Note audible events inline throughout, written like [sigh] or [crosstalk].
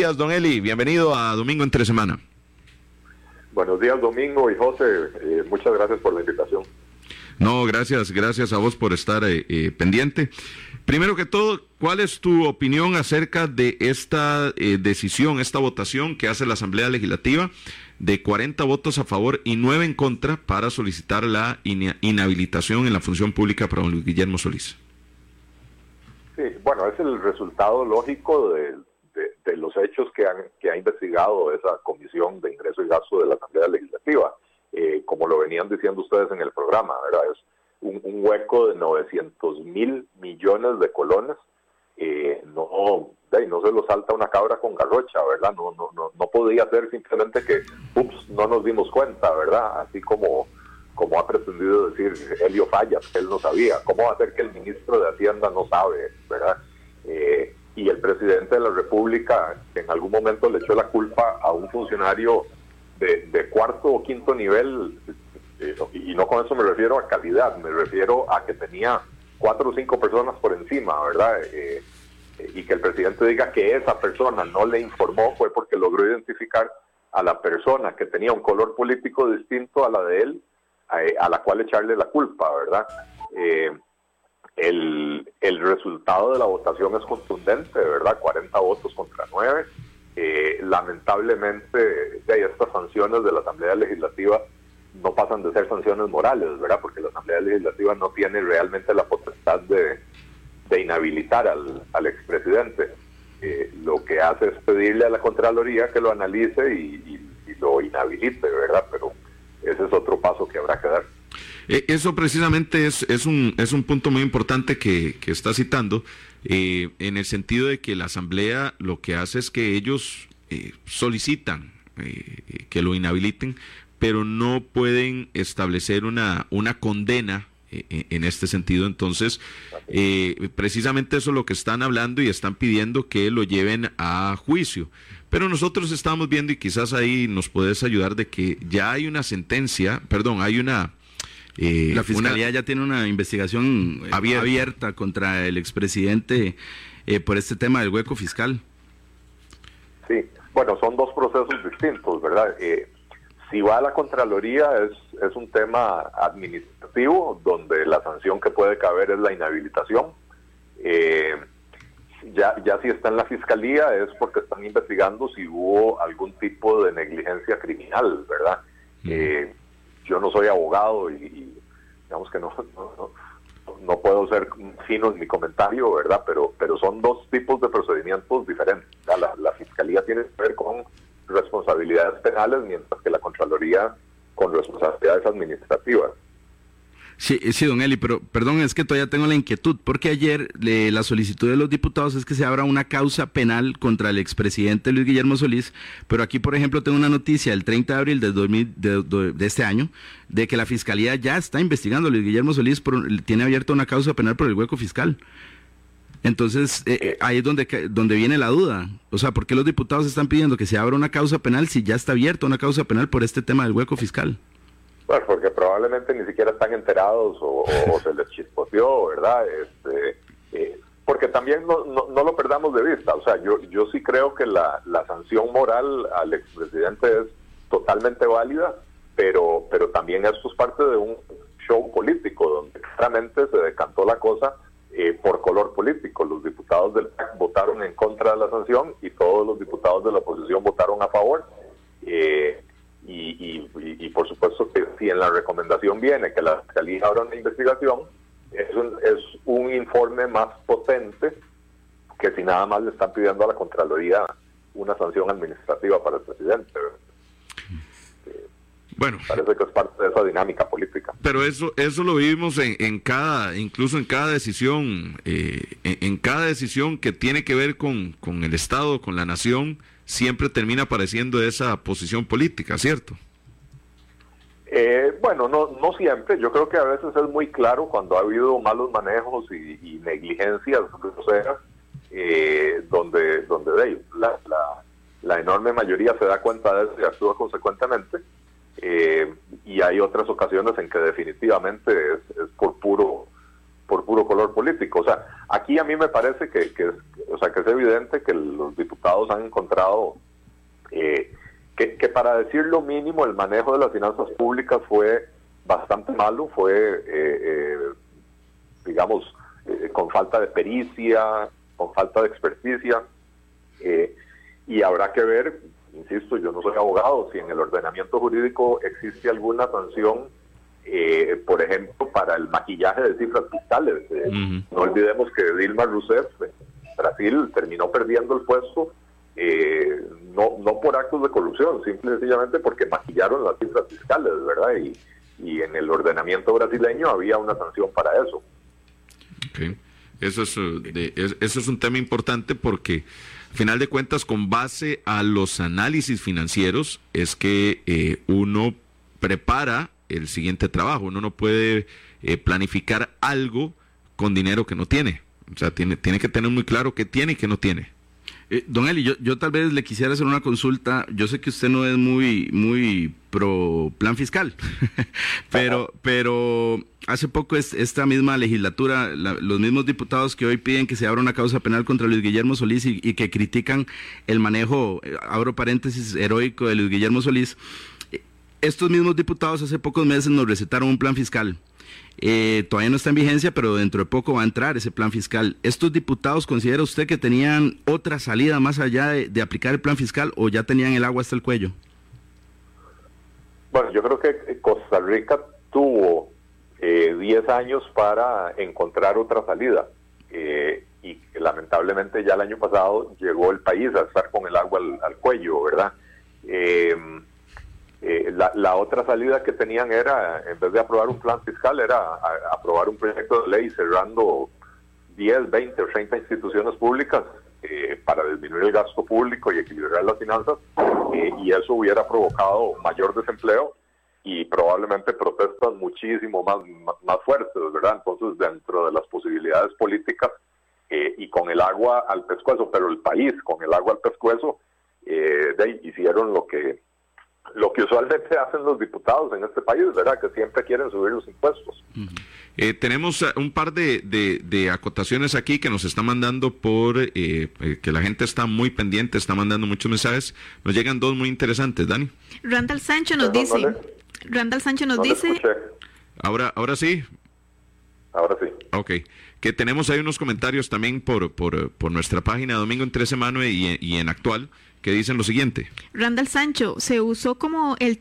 días, don Eli. Bienvenido a Domingo entre semana. Buenos días, Domingo y José. Eh, muchas gracias por la invitación. No, gracias, gracias a vos por estar eh, eh, pendiente. Primero que todo, ¿cuál es tu opinión acerca de esta decisión, esta votación que hace la Asamblea Legislativa de 40 votos a favor y 9 en contra para solicitar la inhabilitación en la función pública para don Luis Guillermo Solís? Sí, bueno, es el resultado lógico de, de, los hechos que, han, que ha investigado esa comisión de ingreso y gasto de la Asamblea Legislativa. Eh, como lo venían diciendo ustedes en el programa, ¿verdad? Es un, hueco de 900 mil millones de colones. Eh, no, no se lo salta una cabra con garrocha, ¿verdad? No, no, no, no podía ser simplemente que, ups, no nos dimos cuenta, ¿verdad? Así como, como ha pretendido decir Helio Fallas, que él no sabía. ¿Cómo va a ser que el ministro de Hacienda no sabe, ¿verdad? Eh, y el presidente de la República en algún momento le echó la culpa a un funcionario de, cuarto o quinto nivel, eh, y no con eso me refiero a calidad, me refiero a que tenía cuatro o cinco personas por encima, ¿verdad? Eh, y que el presidente diga que esa persona no le informó fue porque logró identificar a la persona que tenía un color político distinto a la de él, a, la cual echarle la culpa, ¿verdad? Eh, el, el, resultado de la votación es contundente, ¿verdad? 40 votos contra 9. Eh, lamentablemente, de estas sanciones de la Asamblea Legislativa no pasan de ser sanciones morales, ¿verdad? Porque la Asamblea Legislativa no tiene realmente la potestad de, de inhabilitar al, al expresidente. Eh, lo que hace es pedirle a la Contraloría que lo analice y, lo inhabilite, ¿verdad? Pero ese es otro paso que habrá que dar. Eh, eso precisamente es, es, un, es un punto muy importante que, que está citando, eh, en el sentido de que la Asamblea lo que hace es que ellos solicitan que lo inhabiliten, pero no pueden establecer una, una condena en este sentido. Entonces, eh, precisamente eso es lo que están hablando y están pidiendo que lo lleven a juicio. Pero nosotros estamos viendo, y quizás ahí nos puedes ayudar, de que ya hay una sentencia, perdón, hay una... Eh, la Fiscalía ya tiene una investigación eh, abierta, contra el expresidente por este tema del hueco fiscal. Sí, bueno, son dos procesos distintos, ¿verdad? Si va a la Contraloría es, es un tema administrativo donde la sanción que puede caber es la inhabilitación. Eh, ya, ya si está en la Fiscalía es porque están investigando si hubo algún tipo de negligencia criminal, ¿verdad? Eh, yo no soy abogado y, digamos que [laughs] no, no, puedo ser fino en mi comentario, ¿verdad? Pero, pero son dos tipos de procedimientos diferentes. La, Fiscalía tiene que ver con responsabilidades penales, mientras que la Contraloría con responsabilidades administrativas. Sí, sí, don Eli, pero perdón, es que todavía tengo la inquietud, porque ayer la solicitud de los diputados es que se abra una causa penal contra el expresidente Luis Guillermo Solís, pero aquí, por ejemplo, tengo una noticia del 30 de abril de, 2000, de, este año de que la Fiscalía ya está investigando a Luis Guillermo Solís, tiene abierta una causa penal por el hueco fiscal. Entonces, eh, eh, ahí es donde, donde viene la duda. O sea, ¿por qué los diputados están pidiendo que se abra una causa penal si ya está abierta una causa penal por este tema del hueco fiscal? Bueno, porque probablemente ni siquiera están enterados o, se les chispoteó, ¿verdad? Este, eh, porque también no, no, lo perdamos de vista. O sea, yo, yo sí creo que la, la sanción moral al expresidente es totalmente válida, pero, pero también esto es parte de un show político donde claramente se decantó la cosa eh, por color político. Los diputados del PAC votaron en contra de la sanción y todos los diputados de la oposición votaron a favor. Eh, y, por supuesto que si en la recomendación viene que la Fiscalía abra una investigación, es un, es un informe más potente que si nada más le están pidiendo a la Contraloría una sanción administrativa para el presidente. Bueno, parece que es parte de esa dinámica política. Pero eso, eso lo vivimos en, en cada, incluso en cada decisión, eh, en, cada decisión que tiene que ver con, con el Estado, con la nación, siempre termina apareciendo esa posición política, ¿cierto? Eh, bueno, no, no siempre. Yo creo que a veces es muy claro cuando ha habido malos manejos y, negligencias eh, donde, donde de ellos la, la, enorme mayoría se da cuenta de eso y actúa consecuentemente. Eh, y hay otras ocasiones en que definitivamente es, por puro por puro color político. O sea, aquí a mí me parece que, que, sea, que es evidente que los diputados han encontrado eh, que, que, para decir lo mínimo el manejo de las finanzas públicas fue bastante malo, fue, eh, eh, digamos, con falta de pericia, con falta de experticia, y habrá que ver, insisto, yo no soy abogado, si en el ordenamiento jurídico existe alguna sanción eh, por ejemplo, para el maquillaje de cifras fiscales. Eh, no olvidemos que Dilma Rousseff Brasil terminó perdiendo el puesto eh, no, no por actos de corrupción, simple y sencillamente porque maquillaron las cifras fiscales, ¿verdad? Y, y en el ordenamiento brasileño había una sanción para eso. Eso es, eso es un tema importante porque, al final de cuentas, con base a los análisis financieros, es que uno prepara el siguiente trabajo. Uno no puede eh, planificar algo con dinero que no tiene. O sea, tiene, tiene que tener muy claro qué tiene y qué no tiene. Eh, don Eli, yo, yo tal vez le quisiera hacer una consulta. Yo sé que usted no es muy, muy pro plan fiscal, [laughs] pero, pero hace poco esta misma legislatura, los mismos diputados que hoy piden que se abra una causa penal contra Luis Guillermo Solís y, y que critican el manejo, eh, abro paréntesis, heroico de Luis Guillermo Solís, estos mismos diputados hace pocos meses nos recetaron un plan fiscal. Eh, todavía no está en vigencia, pero dentro de poco va a entrar ese plan fiscal. ¿Estos diputados considera usted que tenían otra salida más allá de, aplicar el plan fiscal o ya tenían el agua hasta el cuello? Bueno, yo creo que Costa Rica tuvo 10 eh, años para encontrar otra salida eh, y lamentablemente ya el año pasado llegó el país a estar con el agua al, al cuello, ¿verdad? Eh, la, otra salida que tenían era, en vez de aprobar un plan fiscal, era aprobar un proyecto de ley cerrando 10, 20 o 30 instituciones públicas eh, para disminuir el gasto público y equilibrar las finanzas, eh, y eso hubiera provocado mayor desempleo y probablemente protestas muchísimo más, más, fuertes, ¿verdad? Entonces, dentro de las posibilidades políticas y con el agua al pescuezo, pero el país con el agua al pescuezo, de, hicieron lo que lo que usualmente hacen los diputados en este país, ¿verdad? Que siempre quieren subir los impuestos. Eh, tenemos eh, un par de, de, acotaciones aquí que nos está mandando por eh, que la gente está muy pendiente, está mandando muchos mensajes. Nos llegan dos muy interesantes, Dani. Randall Sancho nos dice. Randall Sancho nos dice. Ahora, ahora sí. Ahora sí. Ok. Que tenemos ahí unos comentarios también por, por, por nuestra página Domingo en 13 Mano y, y en Actual que dicen lo siguiente. Randall Sancho se usó como el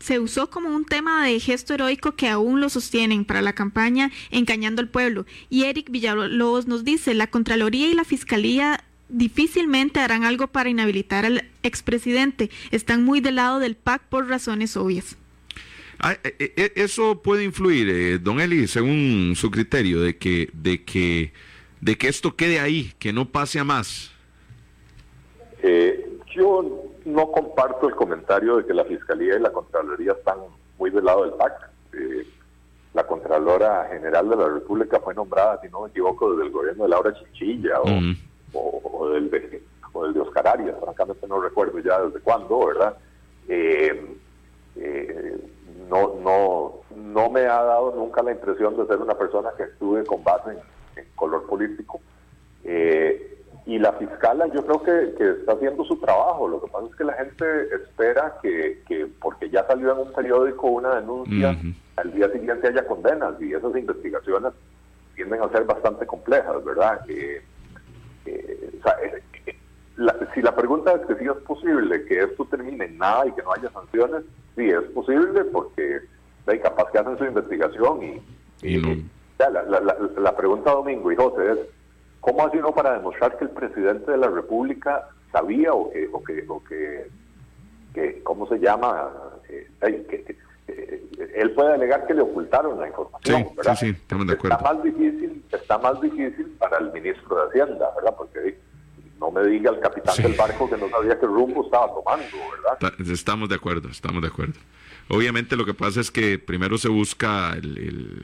se usó como un tema de gesto heroico que aún lo sostienen para la campaña engañando al pueblo. Y Eric Villalobos nos dice, la Contraloría y la Fiscalía difícilmente harán algo para inhabilitar al expresidente. Están muy del lado del PAC por razones obvias. Ah, eh, eh, eh, eso puede influir, don Eli, según su criterio, de que, de que, de que esto quede ahí, que no pase a más. Yo no comparto el comentario de que la Fiscalía y la Contraloría están muy del lado del PAC. Eh, la Contralora General de la República fue nombrada, si no me equivoco, desde el gobierno de Laura Chinchilla o, del, de, Oscar Arias, francamente no recuerdo ya desde cuándo, ¿verdad? Eh, eh, no, no, no me ha dado nunca la impresión de ser una persona que actúe con base en, color político. Eh, y la fiscala yo creo que, está haciendo su trabajo. Lo que pasa es que la gente espera que, porque ya salió en un periódico una denuncia, al día siguiente haya condenas y esas investigaciones tienden a ser bastante complejas, ¿verdad? Eh, o sea, si la pregunta es que si es posible que esto termine en nada y que no haya sanciones, sí es posible porque hay capaz que hacen su investigación y, la, la, la pregunta Domingo y José es ¿Cómo hace uno para demostrar que el presidente de la República sabía o que, o que, o que, ¿cómo se llama? Eh, que, él puede alegar que le ocultaron la información, sí, ¿verdad? Sí, de acuerdo. Está más difícil, está más difícil para el ministro de Hacienda, ¿verdad? Porque no me diga el capitán del barco que no sabía qué rumbo estaba tomando, ¿verdad? Estamos de acuerdo, estamos de acuerdo. Obviamente lo que pasa es que primero se busca el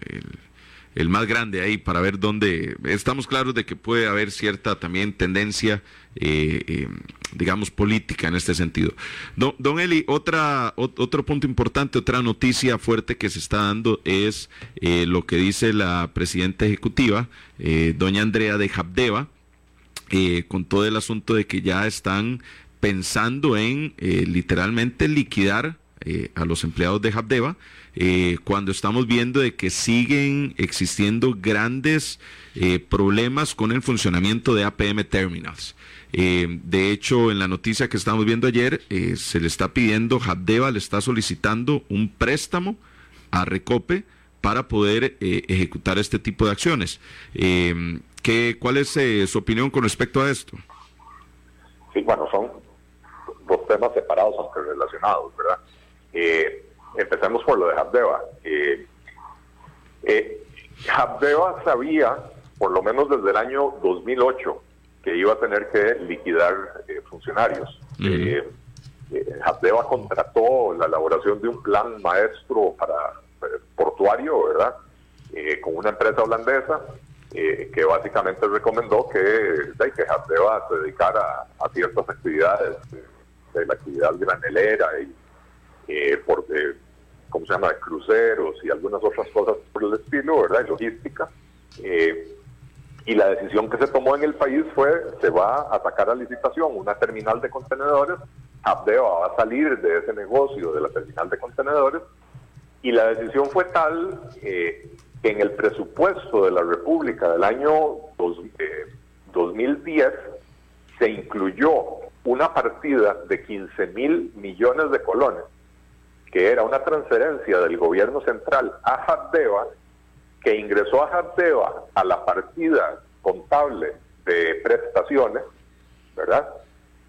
el más grande ahí para ver dónde estamos claros de que puede haber cierta también tendencia eh, eh, digamos política en este sentido don, don Eli otra otro punto importante otra noticia fuerte que se está dando es eh, lo que dice la presidenta ejecutiva doña Andrea de Jabdeva con todo el asunto de que ya están pensando en literalmente liquidar a los empleados de Jabdeva eh, cuando estamos viendo de que siguen existiendo grandes eh, problemas con el funcionamiento de APM Terminals. Eh, de hecho, en la noticia que estamos viendo ayer, se le está pidiendo, Habdeba le está solicitando un préstamo a Recope para poder ejecutar este tipo de acciones. ¿Qué, ¿Cuál es su opinión con respecto a esto? Sí, bueno, son dos temas separados aunque relacionados, ¿verdad? Empecemos por lo de Habdeba. Eh, eh, Habdeba sabía, por lo menos desde el año 2008, que iba a tener que liquidar eh, funcionarios. Uh Habdeba contrató la elaboración de un plan maestro para portuario, ¿verdad? con una empresa holandesa que básicamente recomendó que, que Habdeba se dedicara a, ciertas actividades de, la actividad granelera y eh, por, ¿cómo se llama?, de cruceros y algunas otras cosas por el estilo, ¿verdad?, y logística. Eh, y la decisión que se tomó en el país fue, se va a sacar a licitación una terminal de contenedores, Abdeo va a salir de ese negocio de la terminal de contenedores, y la decisión fue tal eh, que en el presupuesto de la República del año 2010 eh, se incluyó una partida de 15 mil millones de colones que era una transferencia del gobierno central a Jardeva, que ingresó a Jardeva a la partida contable de prestaciones, ¿verdad?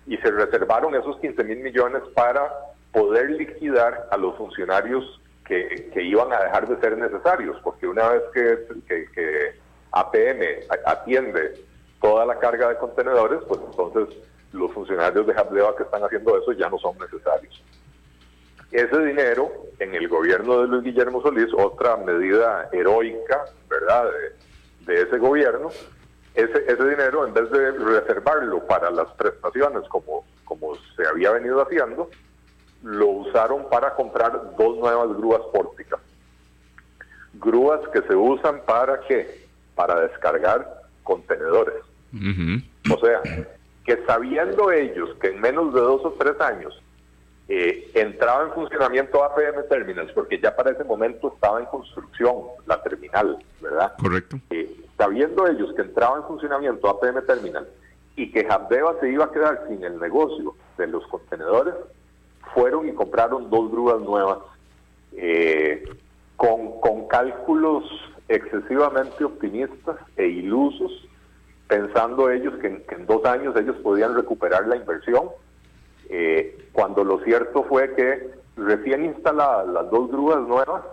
Y se reservaron esos 15 mil millones para poder liquidar a los funcionarios que, iban a dejar de ser necesarios, porque una vez que, que APM atiende toda la carga de contenedores, pues entonces los funcionarios de Jardeva que están haciendo eso ya no son necesarios. Ese dinero en el gobierno de Luis Guillermo Solís, otra medida heroica, ¿verdad?, de, ese gobierno, ese, ese dinero, en vez de reservarlo para las prestaciones como, como se había venido haciendo, lo usaron para comprar dos nuevas grúas pórticas. Grúas que se usan para qué? Para descargar contenedores. O sea, que sabiendo ellos que en menos de dos o tres años eh, entraba en funcionamiento APM Terminals, porque ya para ese momento estaba en construcción la terminal, ¿verdad? Correcto. Eh, sabiendo ellos que entraba en funcionamiento APM Terminal y que Habdeba se iba a quedar sin el negocio de los contenedores, fueron y compraron dos grúas nuevas eh, con, con cálculos excesivamente optimistas e ilusos, pensando ellos que en dos años ellos podían recuperar la inversión eh, cuando lo cierto fue que recién instaladas las dos grúas nuevas,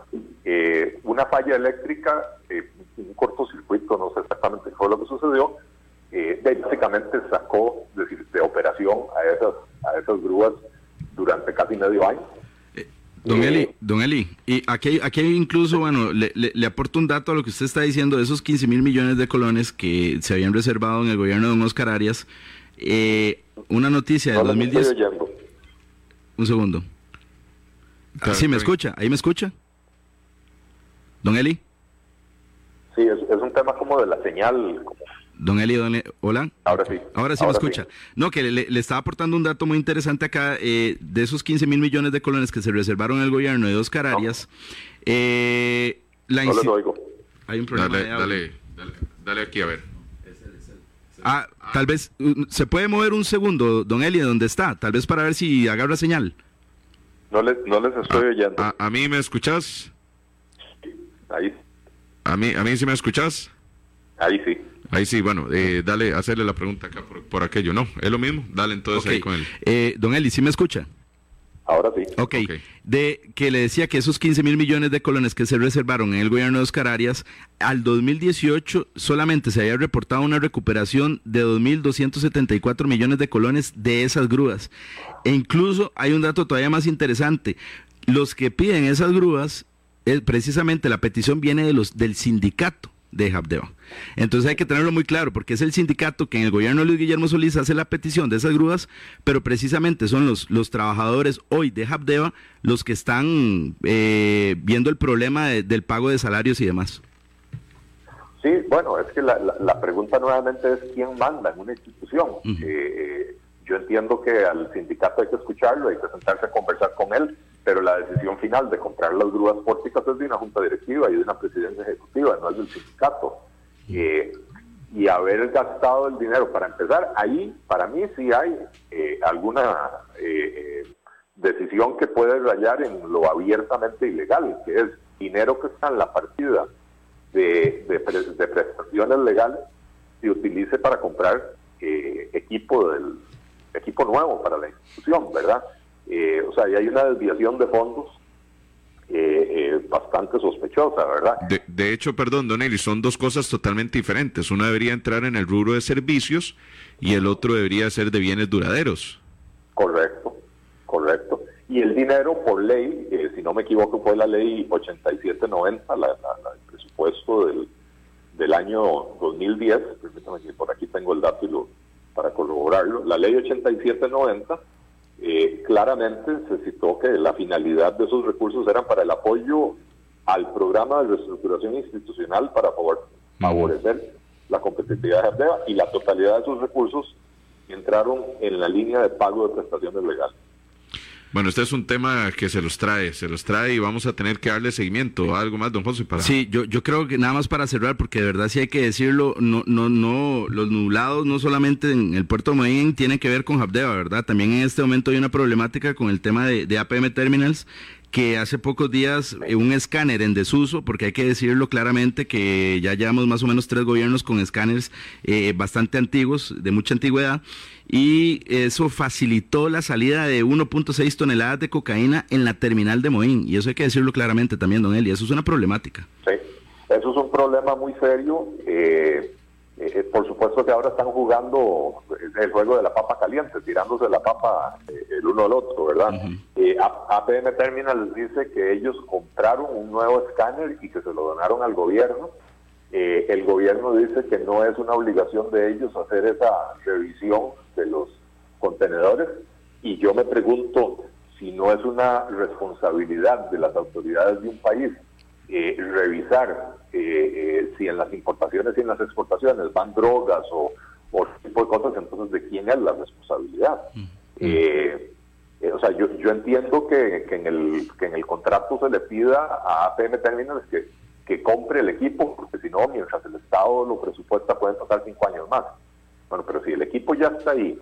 eh, una falla eléctrica, eh, un cortocircuito, no sé exactamente qué fue lo que sucedió, básicamente sacó de, operación a esas, a esas grúas durante casi medio año. Don Eli, don Eli, y aquí, aquí incluso, bueno, le, le, aporto un dato a lo que usted está diciendo, de esos 15 mil millones de colones que se habían reservado en el gobierno de don Oscar Arias, eh, una noticia del 2010. Un segundo. Ah, sí, me escucha. ¿Ahí me escucha? ¿Don Eli? Sí, es, un tema como de la señal. Don Eli, don hola. Ahora sí. Ahora sí me escucha. No, que le, le, estaba aportando un dato muy interesante acá. Eh, de esos 15 mil millones de colones que se reservaron en el gobierno de Oscar Arias, eh, la no oigo. Hay un problema. dale, dale, dale aquí a ver. Ah, tal vez, ¿se puede mover un segundo, don Eli, donde está? Tal vez para ver si agarra señal. No les, no les estoy oyendo. ¿A, mí me escuchas? Ahí. ¿A mí, ¿A mí sí me escuchas? Ahí sí. Ahí sí, bueno, eh, dale, hacerle la pregunta acá por, aquello. No, es lo mismo. Dale entonces ahí con él. Eh, don Eli, ¿sí me escucha? Ahora sí. ok. De que le decía que esos 15 mil millones de colones que se reservaron en el gobierno de Oscar Arias, al 2018 solamente se había reportado una recuperación de 2.274 millones de colones de esas grúas. E incluso hay un dato todavía más interesante. Los que piden esas grúas precisamente la petición viene de los del sindicato de Habdeba. Entonces hay que tenerlo muy claro, porque es el sindicato que en el gobierno de Luis Guillermo Solís hace la petición de esas grúas, pero precisamente son los, los trabajadores hoy de Habdeba los que están eh, viendo el problema del pago de salarios y demás. Sí, bueno, es que la, la, pregunta nuevamente es quién manda en una institución. Eh, yo entiendo que al sindicato hay que escucharlo, hay que sentarse a conversar con él, pero la decisión final de comprar las grúas pórticas es de una junta directiva y de una presidencia ejecutiva, no es del sindicato. Eh, y haber gastado el dinero para empezar, ahí para mí sí hay eh, alguna eh, decisión que puede rayar en lo abiertamente ilegal, que es dinero que está en la partida de, de, de prestaciones legales se utilice para comprar equipo del equipo nuevo para la institución, ¿verdad? Eh, o sea, y hay una desviación de fondos eh, eh, bastante sospechosa, ¿verdad? De, hecho, perdón, Don Eli, son dos cosas totalmente diferentes. Uno debería entrar en el rubro de servicios y el otro debería ser de bienes duraderos. Correcto, correcto. Y el dinero, por ley, si no me equivoco, fue la ley 8790, la, el presupuesto del, del año 2010. Permítame que por aquí tengo el dato y lo, para corroborarlo. La ley 8790 eh, claramente se citó que la finalidad de esos recursos eran para el apoyo al programa de reestructuración institucional para favorecer la competitividad de Ardeva y la totalidad de esos recursos entraron en la línea de pago de prestaciones legales. Bueno, este es un tema que se los trae, se los trae y vamos a tener que darle seguimiento. ¿Algo más, don José? Para... Sí, yo, yo creo que nada más para cerrar, porque de verdad sí hay que decirlo, no, no, no, los nublados no solamente en el puerto de Medellín tienen que ver con Habdeba, ¿verdad? También en este momento hay una problemática con el tema de, de APM Terminals que hace pocos días eh, un escáner en desuso, porque hay que decirlo claramente que ya llevamos más o menos tres gobiernos con escáneres eh, bastante antiguos, de mucha antigüedad, y eso facilitó la salida de 1.6 toneladas de cocaína en la terminal de Moín, y eso hay que decirlo claramente también, don Eli, eso es una problemática. Sí, eso es un problema muy serio. Eh, eh, por supuesto que ahora están jugando el juego de la papa caliente, tirándose la papa eh, el uno al otro, ¿verdad? Eh, APM Terminal dice que ellos compraron un nuevo escáner y que se lo donaron al gobierno. el gobierno dice que no es una obligación de ellos hacer esa revisión de los contenedores y yo me pregunto si no es una responsabilidad de las autoridades de un país eh, revisar eh, eh, si en las importaciones y en las exportaciones van drogas o, o tipo de cosas, entonces de quién es la responsabilidad. o sea, yo, yo entiendo que, que, en el, que en el contrato se le pida a APM Terminals que, que compre el equipo, porque si no, mientras el Estado lo presupuesta, pueden pasar cinco años más. Bueno, pero si el equipo ya está ahí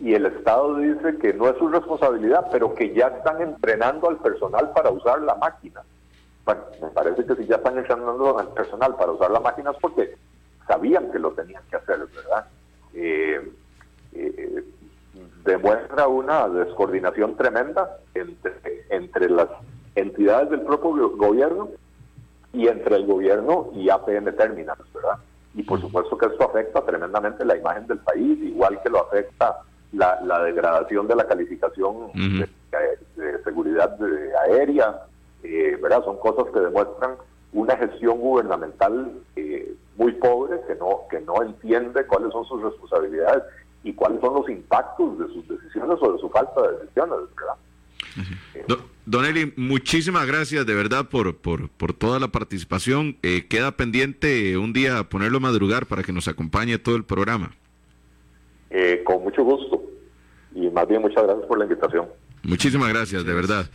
y el Estado dice que no es su responsabilidad, pero que ya están entrenando al personal para usar la máquina, bueno, me parece que si ya están echando al personal para usar las máquinas porque sabían que lo tenían que hacer, ¿verdad? Eh, eh, demuestra una descoordinación tremenda entre, entre las entidades del propio gobierno y entre el gobierno y APM Terminals, ¿verdad? Y por supuesto que esto afecta tremendamente la imagen del país, igual que lo afecta la, degradación de la calificación de, seguridad aérea, eh, ¿verdad? Son cosas que demuestran una gestión gubernamental eh, muy pobre, que no, que no entiende cuáles son sus responsabilidades y cuáles son los impactos de sus decisiones o de su falta de decisiones, ¿verdad? Don Eli, muchísimas gracias de verdad por, por, por toda la participación. Eh, queda pendiente un día ponerlo a madrugar para que nos acompañe todo el programa. con mucho gusto y más bien muchas gracias por la invitación. Muchísimas gracias, de verdad.